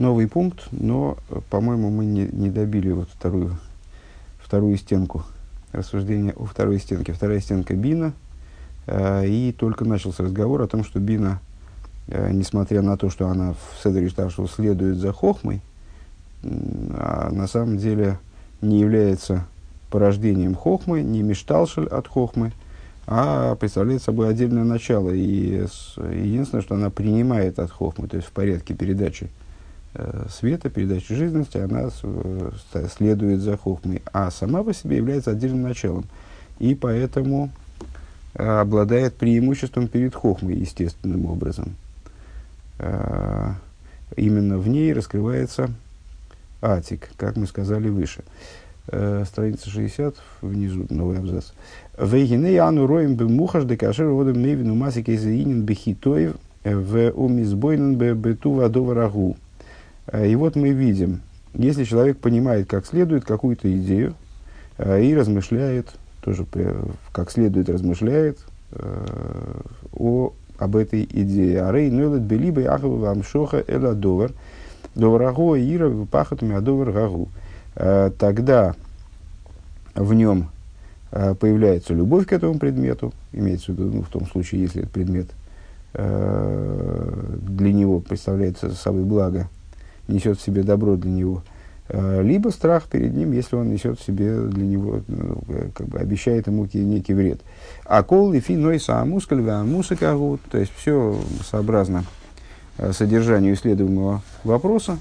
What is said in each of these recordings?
новый пункт, но, по-моему, мы не, не добили вот вторую, вторую стенку рассуждения о второй стенке. Вторая стенка Бина, э, и только начался разговор о том, что Бина, э, несмотря на то, что она в Седре Штаршу следует за Хохмой, а на самом деле не является порождением Хохмы, не мешталшель от Хохмы, а представляет собой отдельное начало. И единственное, что она принимает от Хохмы, то есть в порядке передачи э, света, передачи жизненности, она э, следует за Хохмой, а сама по себе является отдельным началом. И поэтому э, обладает преимуществом перед Хохмой естественным образом. Э, именно в ней раскрывается Атик, как мы сказали выше. Э, страница 60, внизу новый абзац. Вейгине ану роем бы мухаш де кашер водом мейвину масик изаинин бехитоев в умизбойнен бету вадова рагу. Э, и вот мы видим, если человек понимает как следует какую-то идею э, и размышляет, тоже как следует размышляет о, об этой идее. Арей нуэлет белибай ахава амшоха эла довар – Довраго Ира пахатами Адовар Гагу. Э, тогда в нем э, появляется любовь к этому предмету, имеется в виду, ну, в том случае, если этот предмет э, для него представляется собой благо, несет в себе добро для него, либо страх перед ним, если он несет в себе для него, ну, как бы обещает ему некий вред. А кол и фи ной саамускаль мусика то есть все сообразно Э, содержанию исследуемого вопроса.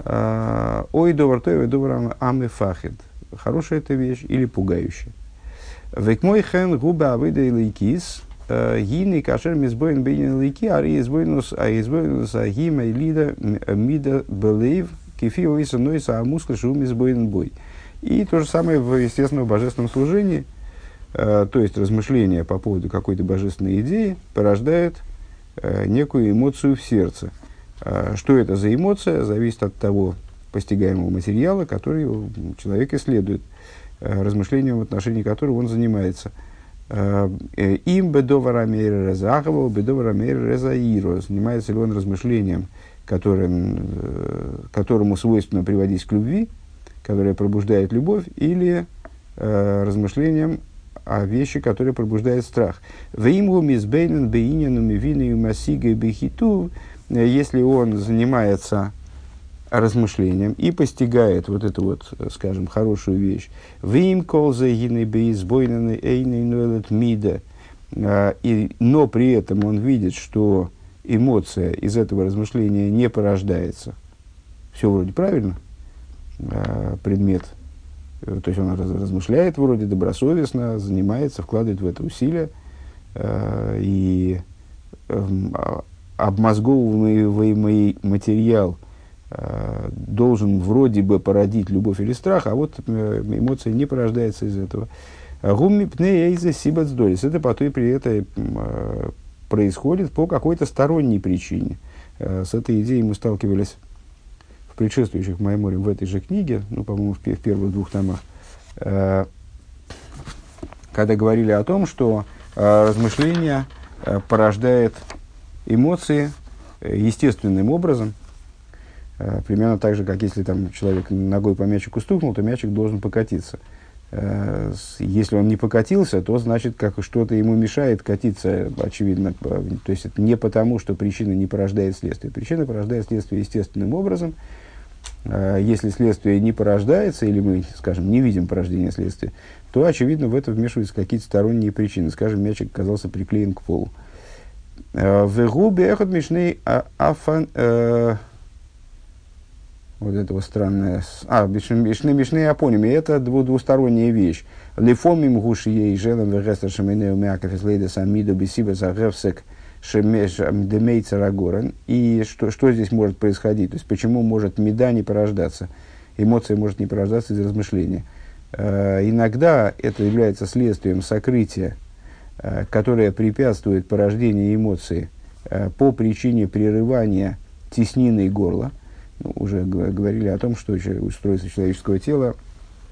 Э, Ой, довар той, довар аме фахид. Хорошая это вещь или пугающая. Век мой хен губа авида и лейкис, э, гины кашер мизбоин бейнин лейки, ари избоинус, а избоинус агима и лида мида белейв, кефи оиса нойса амуска шу мизбоин бой. И то же самое в естественном божественном служении, то есть размышления по поводу какой-то божественной идеи порождает Э, некую эмоцию в сердце. А что это за эмоция, зависит от того постигаемого материала, который человек исследует, э, размышлением в отношении которого он занимается. Э, Им бедовара мейра резахова, бедовара мейра резаиро. Занимается ли он размышлением, которым, которому свойственно приводить к любви, которое пробуждает любовь, или размышлением а вещи, которые пробуждают страх. Веймгу мизбейнен бейнену мивину масига бехиту, если он занимается размышлением и постигает вот эту вот, скажем, хорошую вещь. Вим нойлет мида. А, но при этом он видит, что эмоция из этого размышления не порождается. Все вроде правильно. А, предмет Э, то есть он размышляет вроде добросовестно, занимается, вкладывает в это усилия. Э, и эм, а, обмозговываемый материал э, должен вроде бы породить любовь или страх, а вот эмоция не порождается из этого. Гумми пне эйза сибацдолис. Это по той при это происходит по какой-то сторонней причине. С этой идеей мы сталкивались предшествующих Майморим в этой же книге, ну, по-моему, в, в первых двух томах, э, когда говорили о том, что э, размышление э, порождает эмоции э, естественным образом, э, примерно так же, как если там человек ногой по мячику стукнул, то мячик должен покатиться. Э, если он не покатился, то значит, как что-то ему мешает катиться, очевидно. То есть это не потому, что причина не порождает следствие. Причина порождает следствие естественным образом, Э, если следствие не порождается, или мы, скажем, не видим порождения следствия, то, очевидно, в это вмешиваются какие-то сторонние причины. Скажем, мячик оказался приклеен к полу. Э, в губе эхот мишней а, афан... Э, вот это вот странное... А, мишны мишны апониме. Это двусторонняя вещь. Лифомим гуши ей желем вегестер шаминеу мяков из лейда самиду бисиба загевсек – Демейца Рагорен. И что, что здесь может происходить? То есть, почему может меда не порождаться? Эмоция может не порождаться из размышления. Э, иногда это является следствием сокрытия, э, которое препятствует порождению эмоции э, по причине прерывания теснины горла. Уже говорили о том, что устройство человеческого тела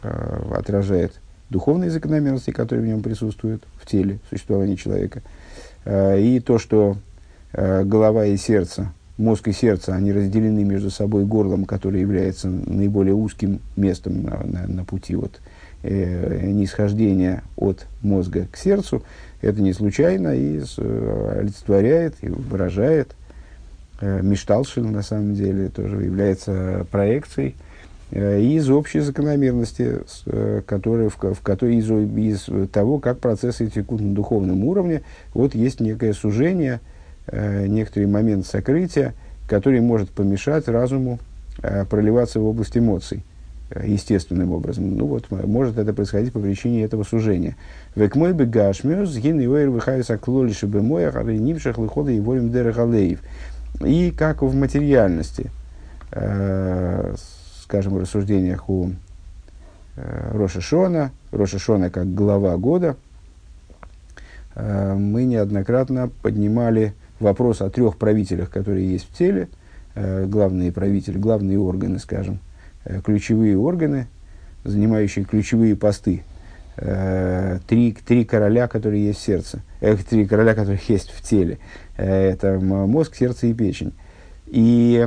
отражает духовные закономерности, которые в нем присутствуют в теле, в существовании человека – Э, и то, что э, голова и сердце мозг и сердце, они разделены между собой горлом, которое является наиболее узким местом на, на, на пути вот, э, нисхождения от мозга к сердцу, это не случайно и э, олицетворяет и выражает э, Мишталшин, на самом деле, тоже является проекцией э, из общей закономерности, э, которые, в, в которой из, из того, как процессы текут на духовном уровне, вот есть некое сужение, э, некоторый момент сокрытия, который может помешать разуму э, проливаться в область эмоций. Э, естественным образом. Ну вот, может это происходить по причине этого сужения. Век мой бы гашмёс, гин и ойр выхайса клолиши бы мой, а нимшах выхода и волим дерегалеев. И как в материальности, э, скажем, в рассуждениях у э, Роша Шона, Роша Шона как глава года, э, мы неоднократно поднимали вопрос о трех правителях, которые есть в теле, э, главные правители, главные органы, скажем, Э, ключевые органы, занимающие ключевые посты. Э, три, три короля, которые есть в сердце. Э, три короля, которых есть в теле. Э, это мозг, сердце и печень. И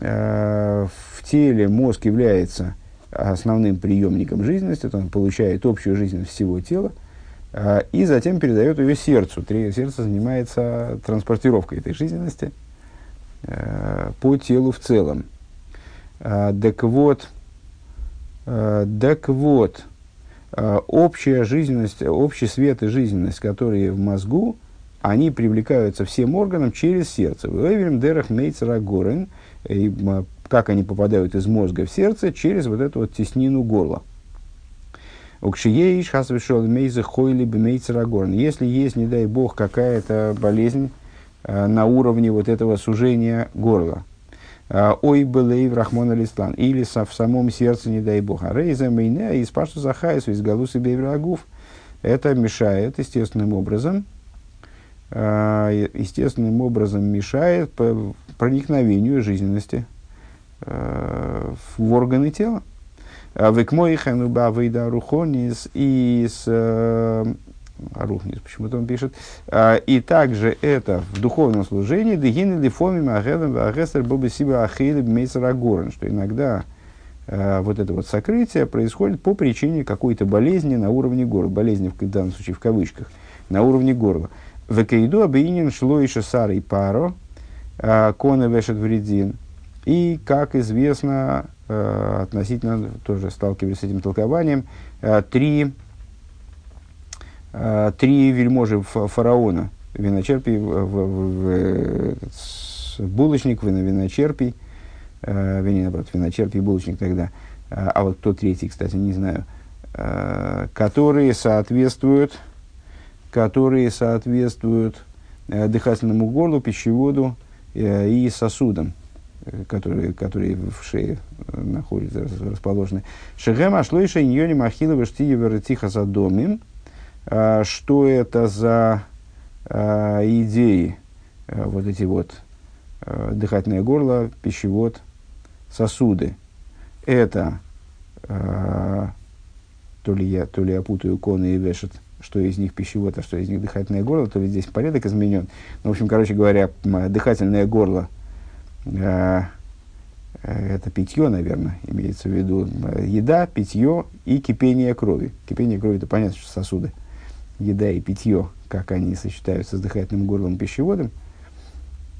э, в теле мозг является основным приемником жизненности, то он получает общую жизненность всего тела, э, и затем передает ее сердцу. Три, сердце занимается транспортировкой этой жизненности э, по телу в целом. А, так вот, а, так вот, а, общая жизненность, общий свет и жизненность, которые в мозгу, они привлекаются всем органам через сердце. Веверим дерах мейцера горен, как они попадают из мозга в сердце, через вот эту вот теснину горла. Укшиеиш хасвешол мейза хойли бмейцера горн. Если есть, не дай бог, какая-то болезнь на уровне вот этого сужения горла, а, ой былей в Рахмон Алислан, или в самом сердце, не дай бог, а рейза мейне, из пашту захайсу, из галусы бейврагув. Это мешает естественным образом, а, естественным образом мешает проникновению жизненности а, в органы тела. Векмоихану бавейда рухонис и с Арухнис, почему-то он пишет. А, и также это в духовном служении дегины лифомим агедам агестер бобесиба ахилиб мейсарагорен, что иногда а, вот это вот сокрытие происходит по причине какой-то болезни на уровне горла. Болезни, в данном случае, в кавычках, на уровне горла. Векейду абиинин шло еще сарой паро, а, кона вешет вредин. И, как известно, относительно, тоже сталкивались с этим толкованием, три э, три вельможи фараона, виночерпий, булочник, виночерпий, э, вернее, наоборот, виночерпий, булочник тогда, э, а вот кто третий, кстати, не знаю, э, которые соответствуют, которые соответствуют э, дыхательному горлу, пищеводу э, и сосудам э, которые, которые в шее находятся, расположены. Шехем ашлойша иньони махилова штиевер тихо задомим, а, что это за а, идеи, а, вот эти вот дыхательное горло, пищевод, сосуды. Это то ли я, то ли я путаю коны и вешет, что из них пищевод, а что из них дыхательное горло, то ли здесь порядок изменен. Ну, в общем, короче говоря, дыхательное горло э, это питье, наверное, имеется в виду еда, питье и кипение крови. Кипение крови, это понятно, что сосуды еда и питье, как они сочетаются с дыхательным горлом пищеводом,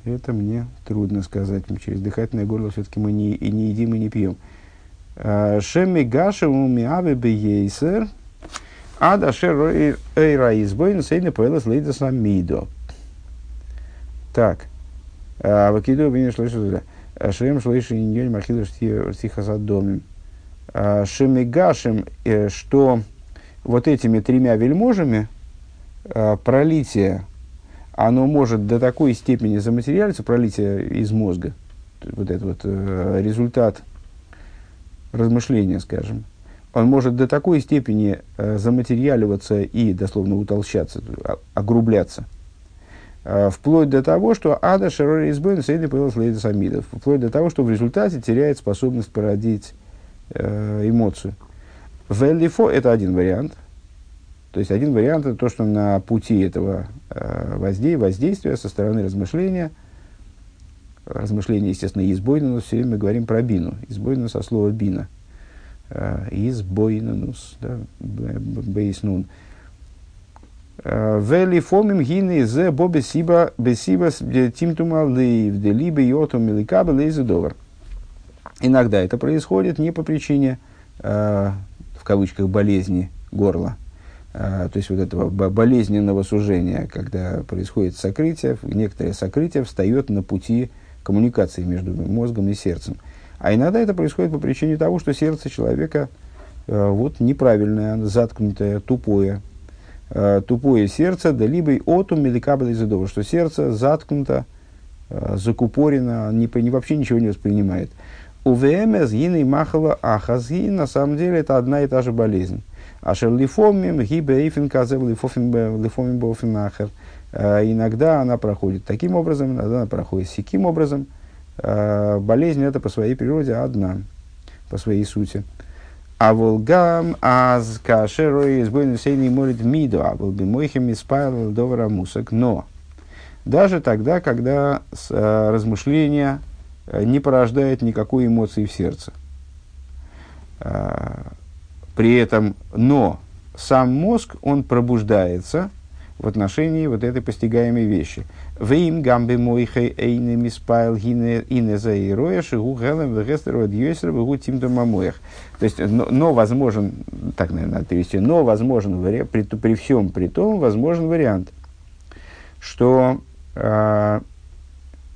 это мне трудно сказать. Через дыхательное горло все-таки мы не, и не едим, и не пьем. А, Шеми гаша умиаве бейсер, а дашер эйра избойн сейна поэлас лейдас мидо. Так. А, Вакиду бинеш лэшу Шем шлэши иньонь махиду штихасадомим. Шемигашем, э, что вот этими тремя вельможами пролитие, оно может до такой степени заматериалиться, пролитие из мозга, вот этот вот результат размышления, скажем, он может до такой степени э, заматериаливаться и дословно утолщаться, огрубляться, э, вплоть до того, что ада шарори избойн сейды появилась лейда самидов, вплоть до того, что в результате теряет способность породить э, эмоцию. Веллифо – это один вариант. То есть, один вариант – это то, что на пути этого э, воздей, воздействия со стороны размышления размышление, естественно, избойнанус, все время мы говорим про бину. Избойнанус со слова бина. Э, избойнанус, да, бейснун. Вели фомим гины зе бо бесиба бесиба тимтума лейв де либо йотум миликаба лейзедовар. Иногда это происходит не по причине, э, в кавычках, болезни горла, э, то есть вот этого болезненного сужения, когда происходит сокрытие, некоторое сокрытие встает на пути коммуникации между мозгом и сердцем. А иногда это происходит по причине того, что сердце человека э, вот неправильное, заткнутое, тупое, э, тупое сердце, да либо отум медикабель из что сердце заткнуто, э, закупорено, не, не, вообще ничего не воспринимает. У ВМС гины махала ахазги, на самом деле это одна и та же болезнь. А шерлифомим гибе эйфин казев лифомим бофин ахер. Иногда она проходит таким образом, иногда она проходит сяким образом. Э, болезнь это по своей природе одна, по своей сути. А волгам аз кашерой избойный сейный молит миду, а был бы мойхем испайл довара мусок. Но даже тогда, когда э, размышление э, не порождает никакой эмоции в сердце. При этом, но сам мозг, он пробуждается в отношении вот этой постигаемой вещи. Вейм гамбе мойхей эйне миспайл ине заироя шигу гелем вегестеру адьюсер вегу тимдо мамоях. То есть, но, но возможен, так, наверное, надо перевести, но возможен, при, при всем при том, возможен вариант, что э,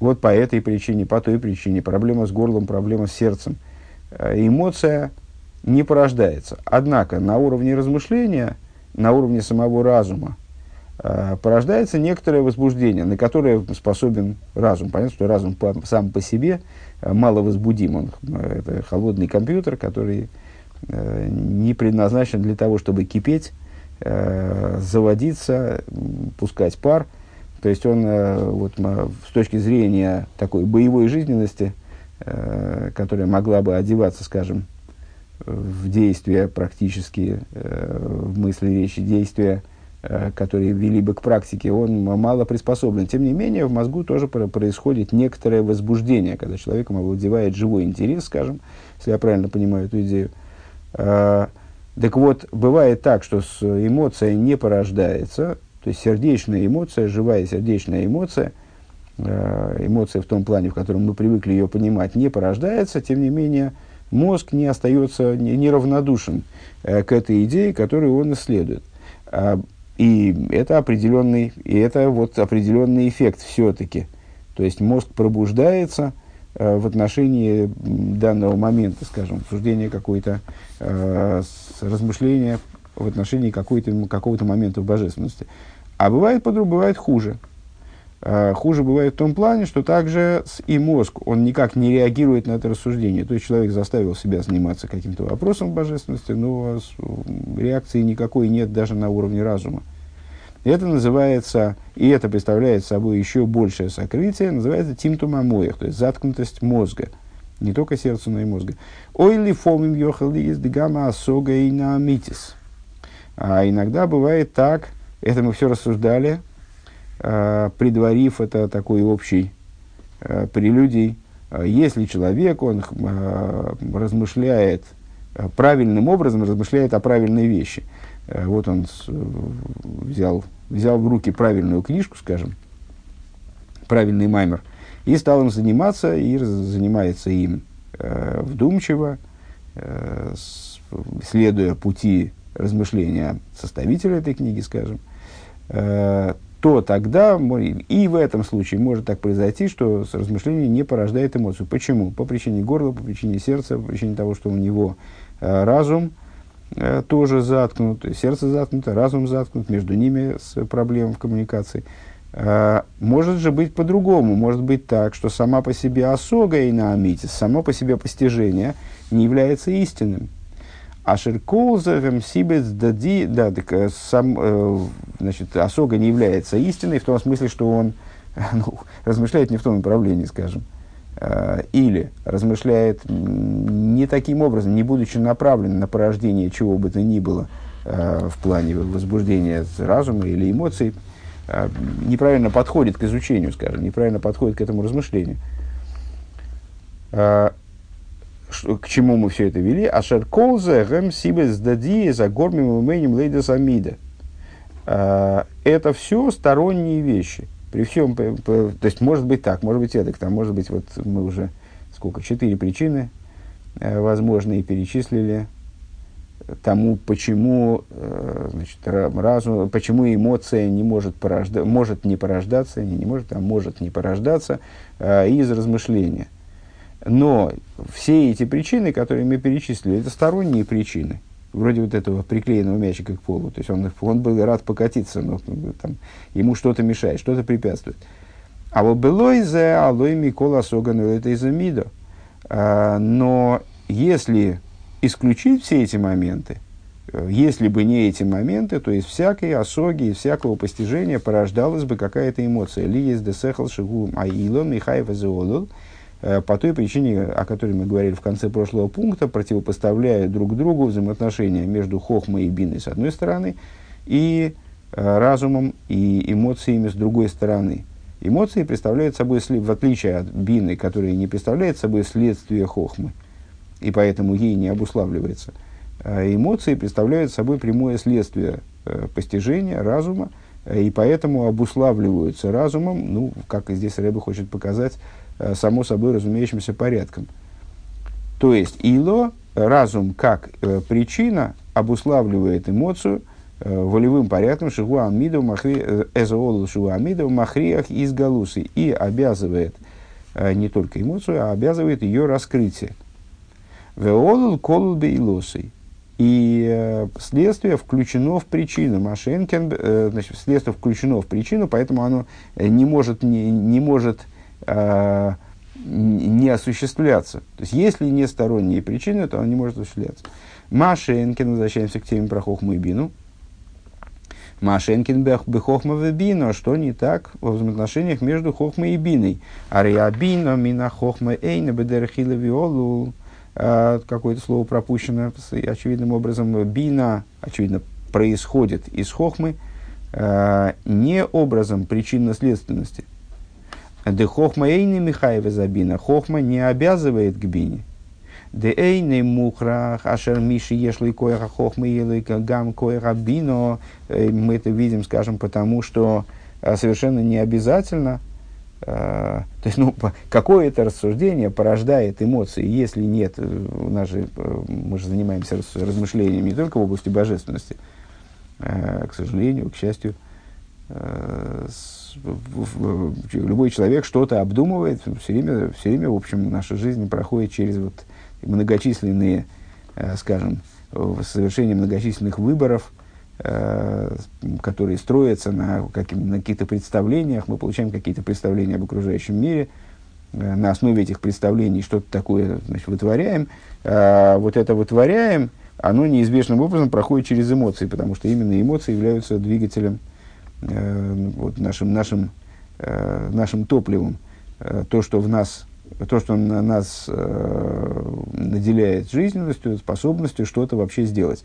вот по этой причине, по той причине, проблема с горлом, проблема с сердцем, э, эмоция не порождается. Однако на уровне размышления, на уровне самого разума, порождается некоторое возбуждение, на которое способен разум. Понятно, что разум по, сам по себе э, мало возбудим. Он, э, это холодный компьютер, который э, не предназначен для того, чтобы кипеть, э, заводиться, пускать пар. То есть он э, вот, с точки зрения такой боевой жизненности, э, которая могла бы одеваться, скажем, в действия практически, э, в мысли, речи, действия, Э, которые вели бы к практике, он мало приспособлен. Тем не менее, в мозгу тоже происходит некоторое возбуждение, когда человеком овладевает живой интерес, скажем, если я правильно понимаю эту идею. Э, так вот, бывает так, что эмоция не порождается, то есть сердечная эмоция, живая сердечная эмоция, э, эмоция в том плане, в котором мы привыкли ее понимать, не порождается, тем не менее, мозг не остается неравнодушен к этой идее, которую он исследует. И это определенный, и это вот определенный эффект все-таки. То есть мозг пробуждается э, в отношении данного момента, скажем, обсуждения какой-то, э, размышления в отношении какого-то момента в божественности. А бывает бывает хуже. А, хуже бывает в том плане, что также и мозг, он никак не реагирует на это рассуждение. То есть человек заставил себя заниматься каким-то вопросом божественности, но реакции никакой нет даже на уровне разума. Это называется, и это представляет собой еще большее сокрытие, называется тимтумамоях, то есть заткнутость мозга. Не только сердца, но и мозга. Ойли фомим йохали из дегама асога и наамитис. А иногда бывает так, это мы все рассуждали, предварив это такой общий э, прелюдий, э, если человек, он размышляет правильным образом, размышляет о правильной вещи. Вот он взял, взял в руки правильную книжку, скажем, правильный маймер, и стал им заниматься, и занимается им вдумчиво, следуя пути размышления составителя этой книги, скажем, то тогда и в этом случае может так произойти, что размышление не порождает эмоцию. Почему? По причине горла, по причине сердца, по причине того, что у него э, разум э, тоже заткнут, сердце заткнуто, разум заткнут, между ними с проблемой в коммуникации. Э, может же быть по-другому, может быть так, что сама по себе осога и наамитис, само по себе постижение не является истинным. А Шеркоузерем Сибец Дади, да, так, э, сам, э, значит, Осога не является истиной в том смысле, что он ну, размышляет не в том направлении, скажем. Э, или размышляет не таким образом, не будучи направлен на порождение чего бы то ни было э, в плане возбуждения разума или эмоций, э, неправильно подходит к изучению, скажем, неправильно подходит к этому размышлению. К чему мы все это вели? Ашер колзе гэм сибес дади за гормим уменем лейдес амида. Это все сторонние вещи. При всем, то есть, может быть так, может быть эдак, там, может быть, вот мы уже, сколько, четыре причины э, возможные перечислили тому, почему, э, значит, разум, почему эмоция не может, порожда, может не порождаться, не, не может, а может не порождаться э, из размышления. Но все эти причины, которые мы перечислили, это сторонние причины. Вроде вот этого приклеенного мячика к полу. То есть он, он был рад покатиться, но там, ему что-то мешает, что-то препятствует. А вот было из алой Микола Соган это из Мидо. А, но если исключить все эти моменты, э, если бы не эти моменты, то из всякой осоги, из всякого постижения порождалась бы какая-то эмоция. Ли есть десехал шигу аило михаева зеолул – Э, по той причине, о которой мы говорили в конце прошлого пункта, противопоставляя друг другу взаимоотношения между хохмой и биной с одной стороны и э, разумом и эмоциями с другой стороны. Эмоции представляют собой, в отличие от бины, которая не представляет собой следствие хохмы, и поэтому ей не обуславливается, э, эмоции представляют собой прямое следствие постижения разума, и поэтому обуславливаются разумом, ну, как здесь Рэбе хочет показать, Э, само собой разумеющимся порядком. То есть ило, разум как э, причина, обуславливает эмоцию э, волевым порядком шигуа амидов махри э, эзоолу шигуа амидов махриях из галусы и обязывает э, не только эмоцию, а обязывает ее раскрытие. Веолул колул бейлосой. И э, следствие включено в причину. Машенкин, э, значит, следствие включено в причину, поэтому оно не может, не, не может э, не осуществляться. То есть, если не сторонние причины, то он не может осуществляться. Машенкин, возвращаемся к теме про хохму и бину. Машенкин бехохма бину, что не так в взаимоотношениях между хохмой и биной. Ариабино мина хохма эйна бедерхила виолу. А, какое-то слово пропущено очевидным образом. Бина, очевидно, происходит из хохмы, а, не образом причинно-следственности. Де хохма эйни Михаева забина. Хохма не обязывает к бине. Де эйни мухрах, ашер миши ешли коеха хохма елы гам коеха бино. Э, мы это видим, скажем, потому что э, совершенно не обязательно э, то есть, ну, какое-то рассуждение порождает эмоции, если нет, у нас же, мы же занимаемся размышлениями не только в области божественности, к сожалению, к счастью, любой человек что-то обдумывает, все время, все время, в общем, наша жизнь проходит через вот многочисленные, э, скажем, совершение многочисленных выборов, э, которые строятся на, каким, на каких-то представлениях, мы получаем какие-то представления об окружающем мире, э, на основе этих представлений что-то такое значит, вытворяем. Вот это вытворяем, оно неизбежным образом проходит через эмоции, потому что именно эмоции являются двигателем э, вот нашим, нашим, э, нашим топливом, э, то, что в нас, то, что на нас э, наделяет жизненностью, способностью что-то вообще сделать.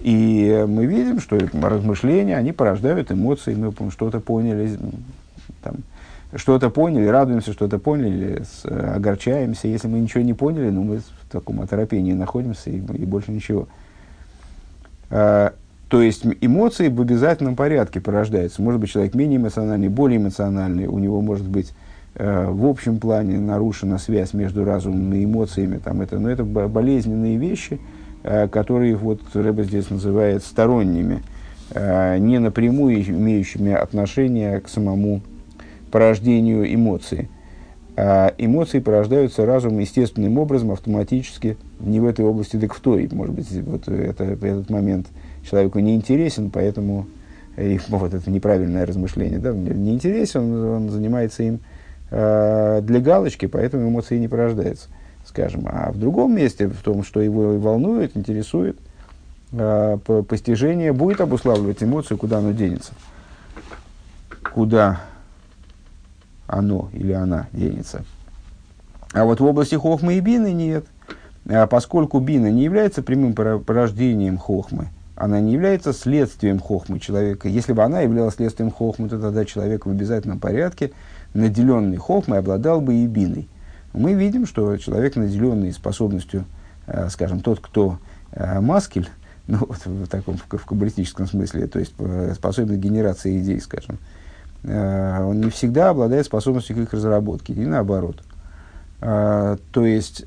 И мы видим, что размышления, они порождают эмоции, мы что-то поняли, там, что-то поняли, радуемся, что-то поняли, с, огорчаемся. Если мы ничего не поняли, ну, мы в таком оторопении находимся и, и больше ничего. То есть эмоции в обязательном порядке порождаются. Может быть, человек менее эмоциональный, более эмоциональный. У него может быть э, в общем плане нарушена связь между разумом и эмоциями. Там это, но это болезненные вещи, э, которые вот Рэба здесь называет сторонними, э, не напрямую имеющими отношение к самому порождению эмоций. А эмоции порождаются разумом естественным образом, автоматически, не в этой области, так в той. Может быть, вот это, этот момент – человеку не интересен, поэтому и, вот это неправильное размышление, да, не интересен, он, он занимается им э, для галочки, поэтому эмоции не порождаются, скажем. А в другом месте, в том, что его волнует, интересует, э, постижение будет обуславливать эмоцию, куда оно денется. Куда оно или она денется. А вот в области хохмы и бины нет. А поскольку бина не является прямым порождением хохмы, она не является следствием хохмы человека. Если бы она являлась следствием хохмы, то тогда человек в обязательном порядке, наделенный хохмой, обладал бы и биной. мы видим, что человек, наделенный способностью, э, скажем, тот, кто э, маскель, ну, вот в таком в, каббалистическом смысле, то есть э, способный к генерации идей, скажем, он не всегда обладает способностью к их разработке, и наоборот. То есть,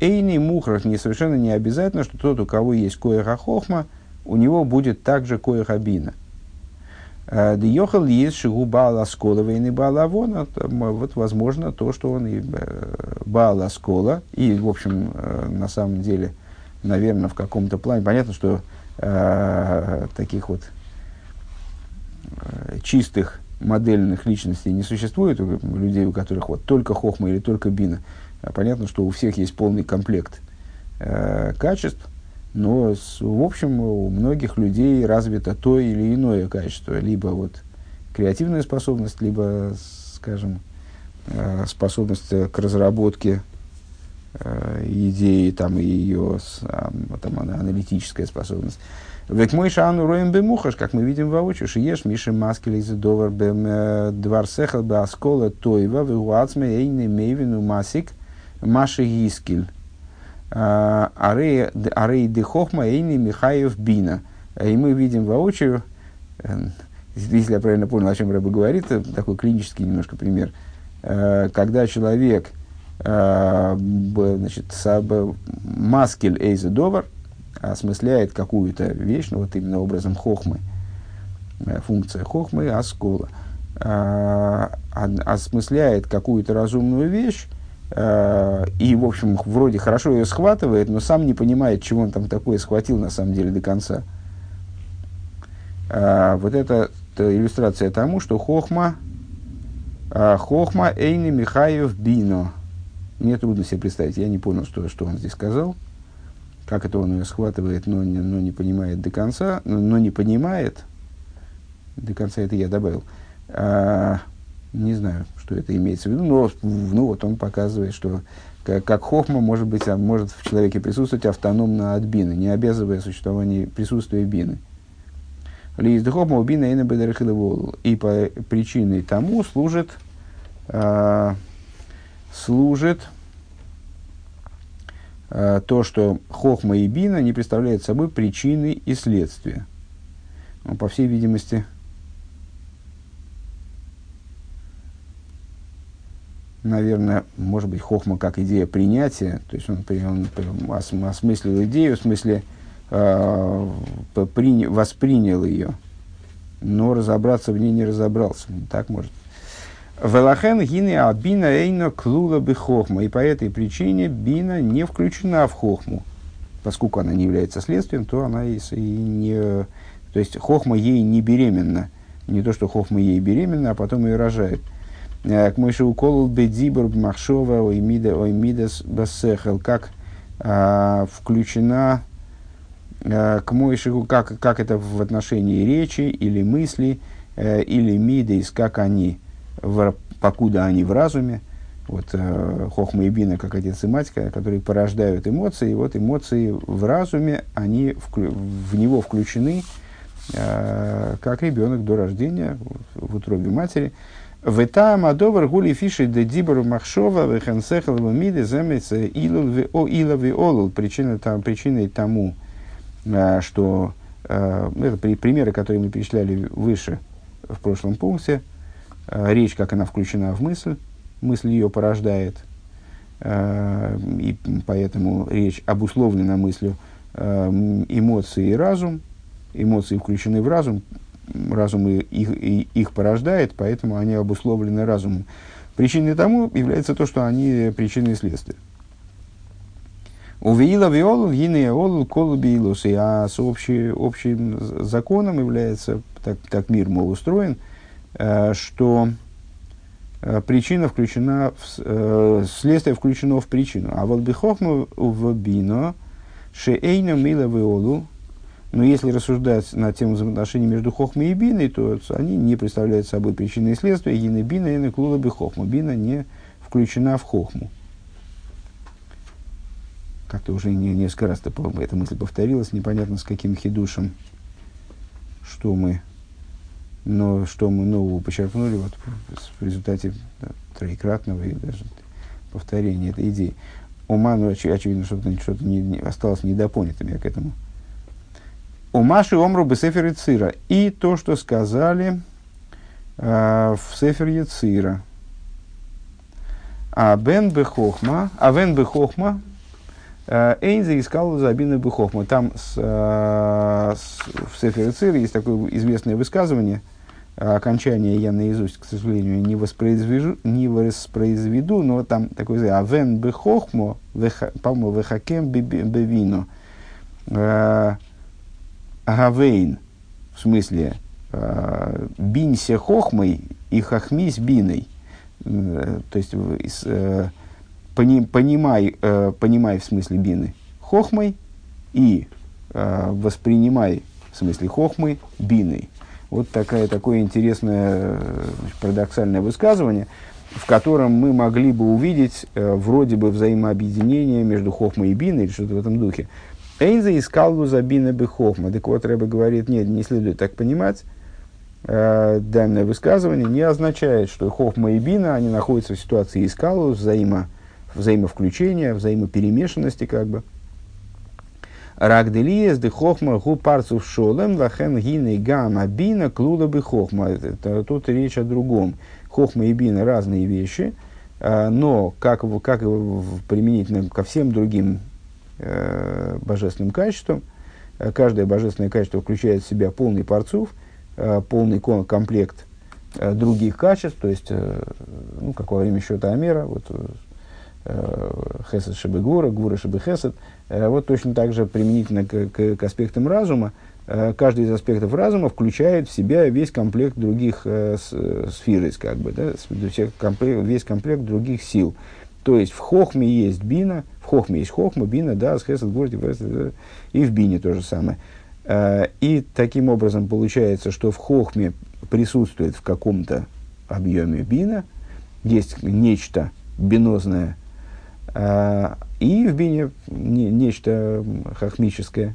Эйни Мухрах не совершенно не обязательно, что тот, у кого есть коеха хохма, у него будет также коеха бина. Э, Диохал есть шигу баала скола и баала вона. Вот возможно то, что он и э, баала скола. И, в общем, на самом деле, наверное, в каком-то плане. Понятно, что э, таких вот э, чистых модельных личностей не существует, у людей, у которых вот только хохма или только бина. А понятно, что у всех есть полный комплект э, качеств, но в общем у многих людей развито то или иное качество, либо вот креативная способность, либо, скажем, э, способность к разработке э, идеи, там, и ее там, аналитическая способность. Век мой шану роем бемухаш, как мы видим воочию, шиеш миши маскели из довар бем э, двар сехал бы аскола тойва, вегуацме эйни мейвину масик, маши гискель. А, арей де хохма эйни михаев бина. И мы видим воочию, э, если я правильно понял, о чем Рэба говорит, такой клинический немножко пример, когда человек Э, значит, маскель эйзе довар осмысляет какую-то вещь, ну вот именно образом хохмы, э, функция хохмы, аскола, э, осмысляет какую-то разумную вещь, и, в общем, вроде хорошо ее схватывает, но сам не понимает, чего он там такое схватил на самом деле до конца. Вот это иллюстрация тому, что хохма, хохма эйни Михаев бино, мне трудно себе представить, я не понял, что, что он здесь сказал, как это он ее схватывает, но не, но не понимает до конца, но, но не понимает, до конца это я добавил, не знаю, что это имеется в виду, но ну, вот он показывает, что как, как хохма может, быть, а может в человеке присутствовать автономно от бины, не обязывая существование присутствия бины. Лиз хохма бина и по причине тому служит а, служит э, то, что хохма и бина не представляют собой причины и следствия. Ну, по всей видимости, наверное, может быть, хохма как идея принятия, то есть он, он, он осмыслил идею, в смысле э, при, воспринял ее, но разобраться в ней не разобрался. Так может Велахен гины а бина эйно клула бы хохма. И по этой причине бина не включена в хохму. Поскольку она не является следствием, то она и не... То есть хохма ей не беременна. Не то, что хохма ей беременна, а потом ее рожает. К мыши уколол бедибр махшова оймидас басехел. Как а, включена а, к Мойшигу, как, как это в отношении речи или мысли, а, или мидейс, как они в, покуда они в разуме, вот э, хохма и бина, как отец и мать, которые порождают эмоции, и вот эмоции в разуме, они в, в него включены, э, как ребенок до рождения в, в утробе матери. Этом адовар гули фиши де дибору махшова вехенсехал миде земец илул ви о ила ви олул. Причина, там, причиной тому, э, что э, это при, примеры, которые мы перечисляли выше в прошлом пункте, Э, речь, как она включена в мысль, мысль ее порождает, и поэтому речь обусловлена мыслью эмоции и разум, эмоции включены в разум, разум их, их порождает, поэтому они обусловлены разумом. Причиной тому является то, что они причины и следствия. Увеила виолу, гине олу, колу биилусы. А с общий, общим законом является, так, так мир, мол, устроен – Э, что э, причина включена, в, э, следствие включено в причину. А вот бихохму в бино, шеэйна мила веолу, но если рассуждать на тему взаимоотношений между хохмой и биной, то они не представляют собой причины и следствия. Гины бина и клула бы хохму. Бина не включена в хохму. Как-то уже не, несколько раз эта мысль повторилась, непонятно с каким хидушем, что мы но что мы нового почерпнули вот, в результате да, троекратного и даже повторение этой идеи. Ума, ну, оч, очевидно, что-то, что-то не, не, осталось недопонятым я к этому. Умаши омру бесефер и цира. И то, что сказали э, в сефер Яцира. А бен бехохма, а вен бехохма, э, Эйнза искал забины бехохма. Там с, э, с, в сефер Яцира есть такое известное высказывание – окончание я наизусть, к сожалению, не воспроизведу, не воспроизведу но там такой «Авен бехохмо, по-моему, вехакем бевино». Э, Гавейн, в смысле, э, бинься хохмой и хохмись биной. Э, то есть, понимай, понимай в смысле бины хохмой и воспринимай в смысле хохмы биной. Вот такая, такое интересное парадоксальное высказывание, в котором мы могли бы увидеть э, вроде бы взаимообъединение между Хохмой и Биной или что-то в этом духе. Эйнза искал за Бина бы Хохма. Так вот, Рэбе говорит, нет, не следует так понимать. Э, данное высказывание не означает, что Хохма и Бина, они находятся в ситуации искалу, взаимо, взаимовключения, взаимоперемешанности как бы. Рагделиес де хохма гу парцу шолем лахен гины гамма бина клуда бы хохма. Тут речь о другом. Хохма и бина разные вещи, а, но как, как применительно ко всем другим э, божественным качествам, э, каждое божественное качество включает в себя полный парцув, э, полный комплект других качеств, то есть, ну, как во время счета Амера, вот, Хесед Шебе Гура, Гура Шебе Хесед – Э, вот точно так же применительно к, к, к аспектам разума, э, каждый из аспектов разума включает в себя весь комплект других э, сфер, как бы, да, весь комплект других сил. То есть в хохме есть бина, в хохме есть хохма, бина, да, с хесед, и в бине то же самое. И таким образом получается, что в хохме присутствует в каком-то объеме бина, есть нечто бинозное, и в бине не, нечто хохмическое.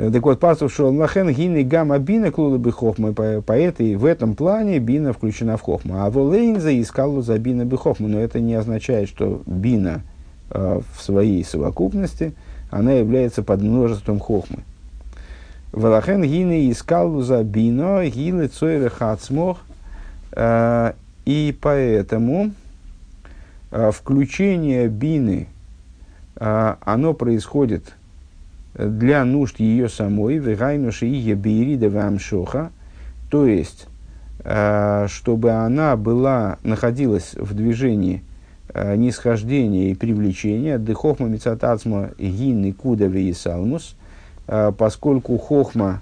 Так вот, пасов шел лахен гины гамма бина клула бы хохма. По, по этой, в этом плане бина включена в хохма. А волейнза искал за бина бы хохма. Но это не означает, что бина э, в своей совокупности, она является под множеством хохмы. Валахен гины искал за бино гилы цойры хацмох. Э, и поэтому а, включение бины, оно происходит для нужд ее самой, вегайнуши и ебирида вамшоха, то есть, а, чтобы она была, находилась в движении нисхождения и привлечения, дыхохма мицатацма гинны кудаве и салмус, поскольку хохма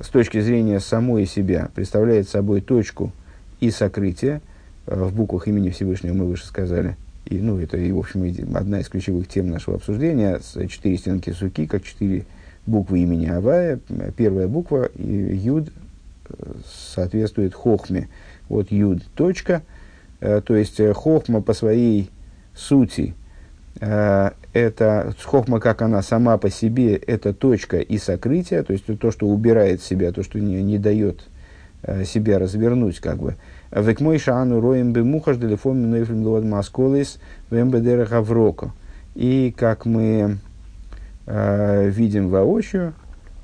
с точки зрения самой себя представляет собой точку и сокрытие, Э, в буквах имени Всевышнего мы выше сказали. И, ну, это, и, в общем, одна из ключевых тем нашего обсуждения. Четыре стенки суки, как четыре буквы имени Авая. Первая буква, Юд, э, соответствует Хохме. Вот Юд, точка. Э, то есть, Хохма по своей сути, это Хохма, как она сама по себе, это точка и сокрытие, то есть то, что убирает себя, то, что не, не дает себя развернуть, как бы. Век мой шаану роем бы мухаш делефон миноефлем лод масколис вембедера гавроко. И как мы э, видим воочию,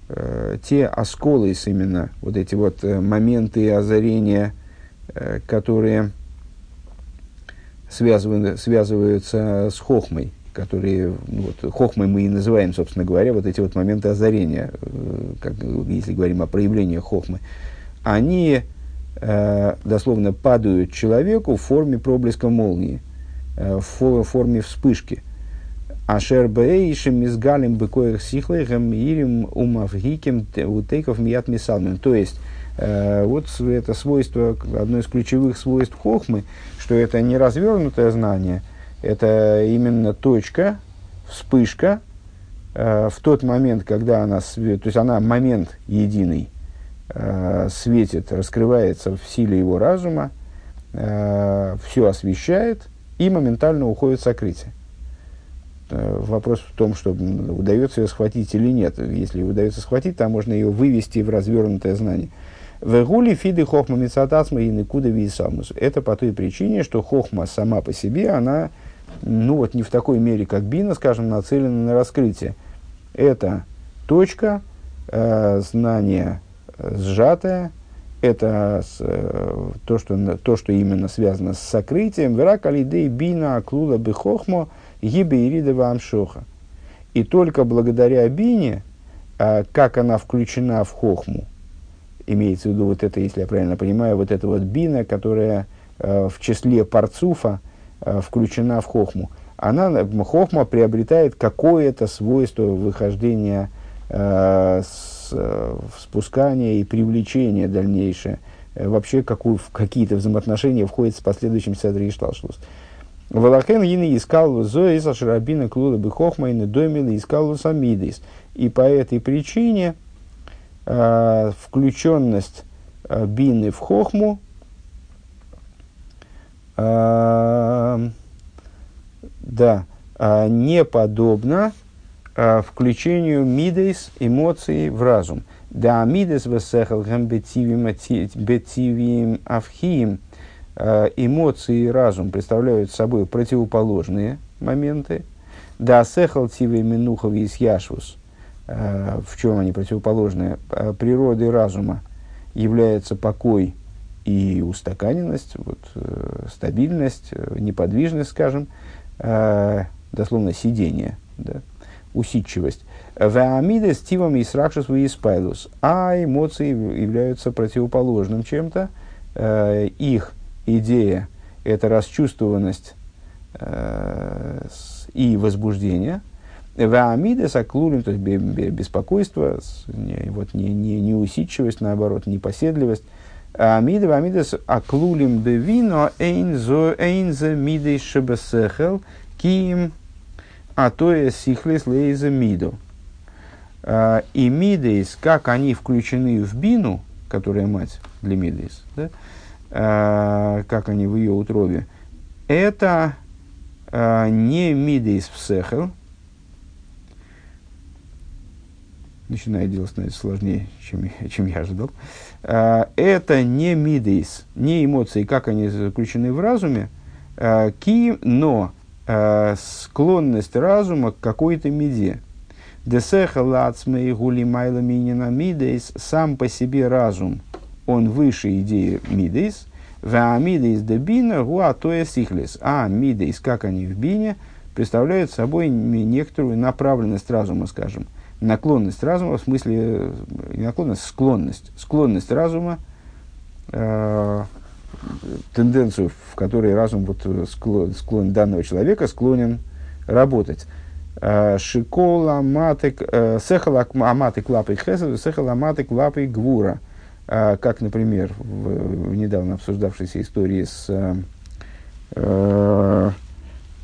э, те осколыс именно, вот эти вот э, моменты озарения, э, которые связывают, связываются с хохмой, которые, ну, вот, хохмой мы и называем, собственно говоря, вот эти вот моменты озарения, э, как, если говорим о проявлении хохмы, они Э, дословно падают человеку в форме проблеска молнии, э, в форме вспышки. Ашер бейшим мизгалим быкоих сихлейхем ирим умавгиким утейков мият мисалмин. То есть, э, вот это свойство, одно из ключевых свойств хохмы, что это не развернутое знание, это именно точка, вспышка, в тот момент, когда она, то есть она момент единый, э, светит, раскрывается в силе его разума, э, все освещает и моментально уходит сокрытие. Э, вопрос в том, что удается ее схватить или нет. Если удается схватить, то можно ее вывести в развернутое знание. Вегули фиды хохма мецатасма и никуда висамус. Это по той причине, что хохма сама по себе, она ну вот не в такой мере, как бина, скажем, нацелена на раскрытие. Это точка э, знания сжатая, это с, э, то, что, то, что именно связано с сокрытием. Верак алидей бина аклула бихохмо гибе ирида амшоха. И только благодаря бине, э, как она включена в хохму, имеется в виду вот это, если я правильно понимаю, вот эта вот бина, которая э, в числе парцуфа э, включена в хохму, она, хохма приобретает какое-то свойство выхождения, с, э, спускания и привлечения дальнейшее, э, вообще какую, в какие-то взаимоотношения входит с последующим седри и шталшлус. Валахен ины искал зоиса шарабина клуда бы хохма и недомила искал самидис. И по этой причине э, включенность э, бины в хохму э, да, э, не подобна включению мидейс эмоций в разум. Да, мидес весехал бетивим авхиим. Э, эмоции и разум представляют собой противоположные моменты. Да, сехал тивы минухов из яшвус – Э, в чем они противоположны, э, природой разума является покой и устаканенность, вот, э, стабильность, неподвижность, скажем, дословно сидение, да, усидчивость. Ваамида с тивом и сракшус испайлус. А эмоции являются противоположным чем-то. Их идея – это расчувствованность и возбуждение – Ваамидес аклулим, то есть беспокойство, вот, не, не, не усидчивость, наоборот, не поседливость. Амида ваамидес аклулим бевино эйнзо эйнзе мидей шебесехел ким а то е сихлес лейзе мидо. А, и мидейс, как они включены в бину, которая мать для мидейс, да? а, как они в ее утробе, это а, не мидейс в сехел, начинает дело становиться сложнее, чем, чем я ожидал. Это не мидейс, не эмоции, как они заключены в разуме, ки, но а, склонность разума к какой-то меде. Десеха лацмей гули майла минина мидейс, сам по себе разум, он выше идеи мидейс, мидейс де бина гуа тоя сихлес. А мидейс, как они в бине, представляют собой некоторую направленность разума, скажем наклонность разума, в смысле, не наклонность, склонность. Склонность разума, э, тенденцию, в которой разум вот, склон, склон данного человека склонен работать. Э, Шикола матек, э, сехала аматек лапой хесед, сехала аматек лапой гвура. Э, как, например, в, в недавно обсуждавшейся истории с э,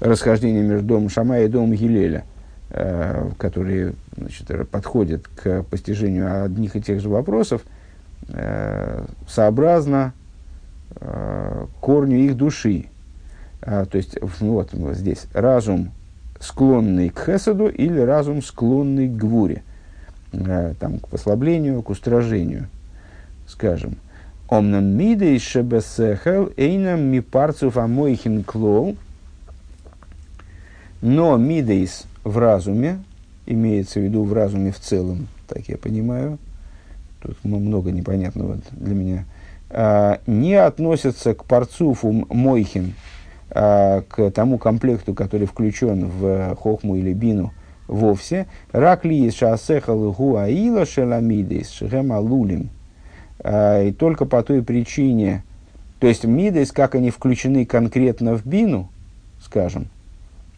расхождением между домом Шамая и домом Гилеля Э, которые значит, подходят к постижению одних и тех же вопросов, э, сообразно э, корню их души. То есть, ну вот, вот здесь разум, склонный к хесаду, или разум, склонный к гвуре, там, к послаблению, к устражению, скажем. Омнам мидей шебесехел эйнам ми парцуф амойхин клоу, но мидейс в разуме, имеется в виду в разуме в целом, так я понимаю, тут много непонятного для меня, а, не относятся к парцуфу Мойхин, а, к тому комплекту, который включен в Хохму или Бину вовсе. Ракли из шасехал гуаила шеламидис шехемалулим. А, и только по той причине, то есть мидес, как они включены конкретно в Бину, скажем,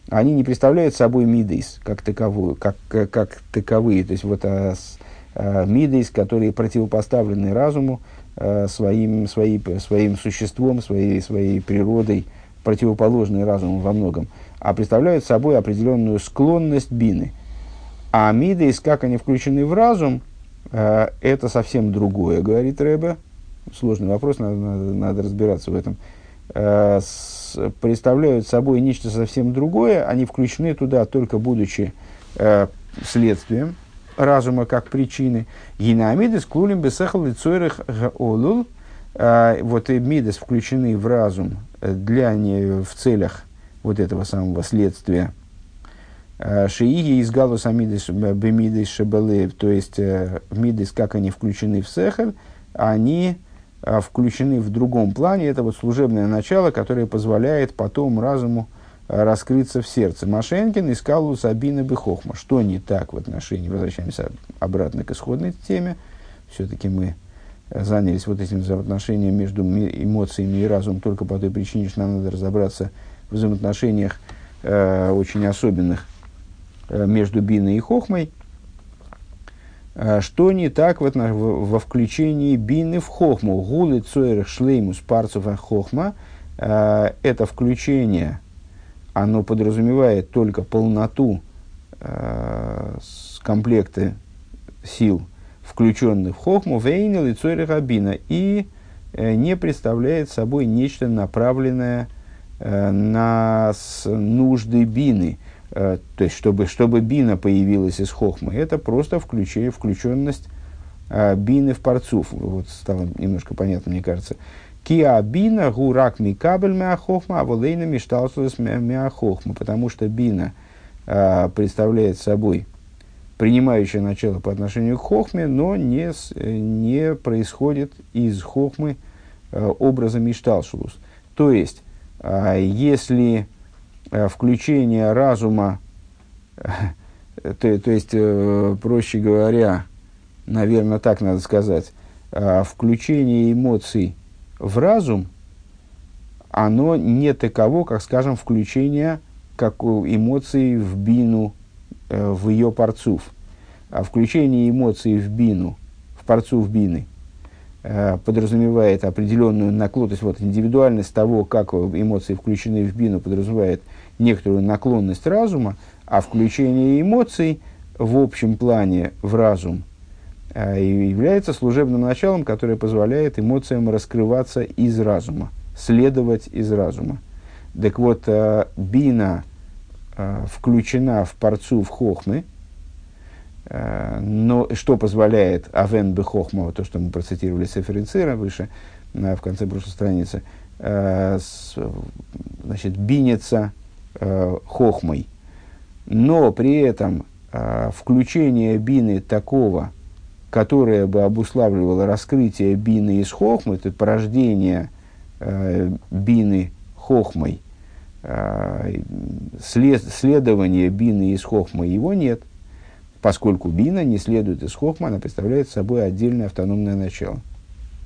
они не представляют собой мидейс как таковую, как, как, как таковые. То есть вот а, мидейс, которые противопоставлены разуму а, своим, свои, своим существом, своей, своей природой, противоположные разуму во многом, а представляют собой определенную склонность бины. А мидейс, как они включены в разум, а, это совсем другое, говорит Рэбе. Сложный вопрос, надо, надо, надо разбираться в этом. Представляют собой нечто совсем другое, они включены туда только будучи э, следствием, разума как причины. Гинамидес клулим бесехал лицойрых олул. А, вот и мидес включены в разум для не в целях вот этого самого следствия. А, шииги из галуса мидес бемидес шабалы, то есть мидес, как они включены в сехаль, они включены в другом плане. Это вот служебное начало, которое позволяет потом разуму раскрыться в сердце. Машенькин искал у Сабины Бехохма. Что не так в отношении, возвращаемся обратно к исходной теме, все-таки мы занялись вот этим взаимоотношением между эмоциями и разумом только по той причине, что нам надо разобраться в взаимоотношениях э, очень особенных э, между Биной и Хохмой. Э, что не так в, в, во включении Бины в Хохму? Гулы Цойрах Шлеймус Парцев Хохма э, – это включение – оно подразумевает только полноту э, комплекта сил, включенных в хохму, вейнил и цойры рабина, и э, не представляет собой нечто направленное э, на с, нужды бины. Э, то есть, чтобы, чтобы бина появилась из хохмы, это просто включение, включенность э, бины в парцуф. Вот стало немножко понятно, мне кажется. Киабина гурак микабель мяхохма, а волейна мишталсус мяхохма, потому что бина э, представляет собой принимающее начало по отношению к хохме, но не, не происходит из хохмы э, образа мишталшулус. То есть, э, если э, включение разума, то, то есть, э, проще говоря, наверное, так надо сказать, э, включение эмоций – в разум, оно не таково, как, скажем, включение как эмоций в бину, э, в ее парцув. А включение эмоций в бину, в парцув бины, э, подразумевает определенную наклонность, вот индивидуальность того, как эмоции включены в бину, подразумевает некоторую наклонность разума, а включение эмоций в общем плане в разум – является служебным началом, которое позволяет эмоциям раскрываться из разума, следовать из разума. Так вот, а, бина а, включена в порцу в хохмы, но что позволяет Авен бы хохма, то, что мы процитировали Сеферицира выше, в конце прошлой страницы, значит, бинится хохмой. Но при этом включение бины такого, которая бы обуславливала раскрытие бины из хохмы, то есть порождение э, бины хохмой, э, след, следование бины из хохмы его нет, поскольку бина не следует из хохмы, она представляет собой отдельное автономное начало –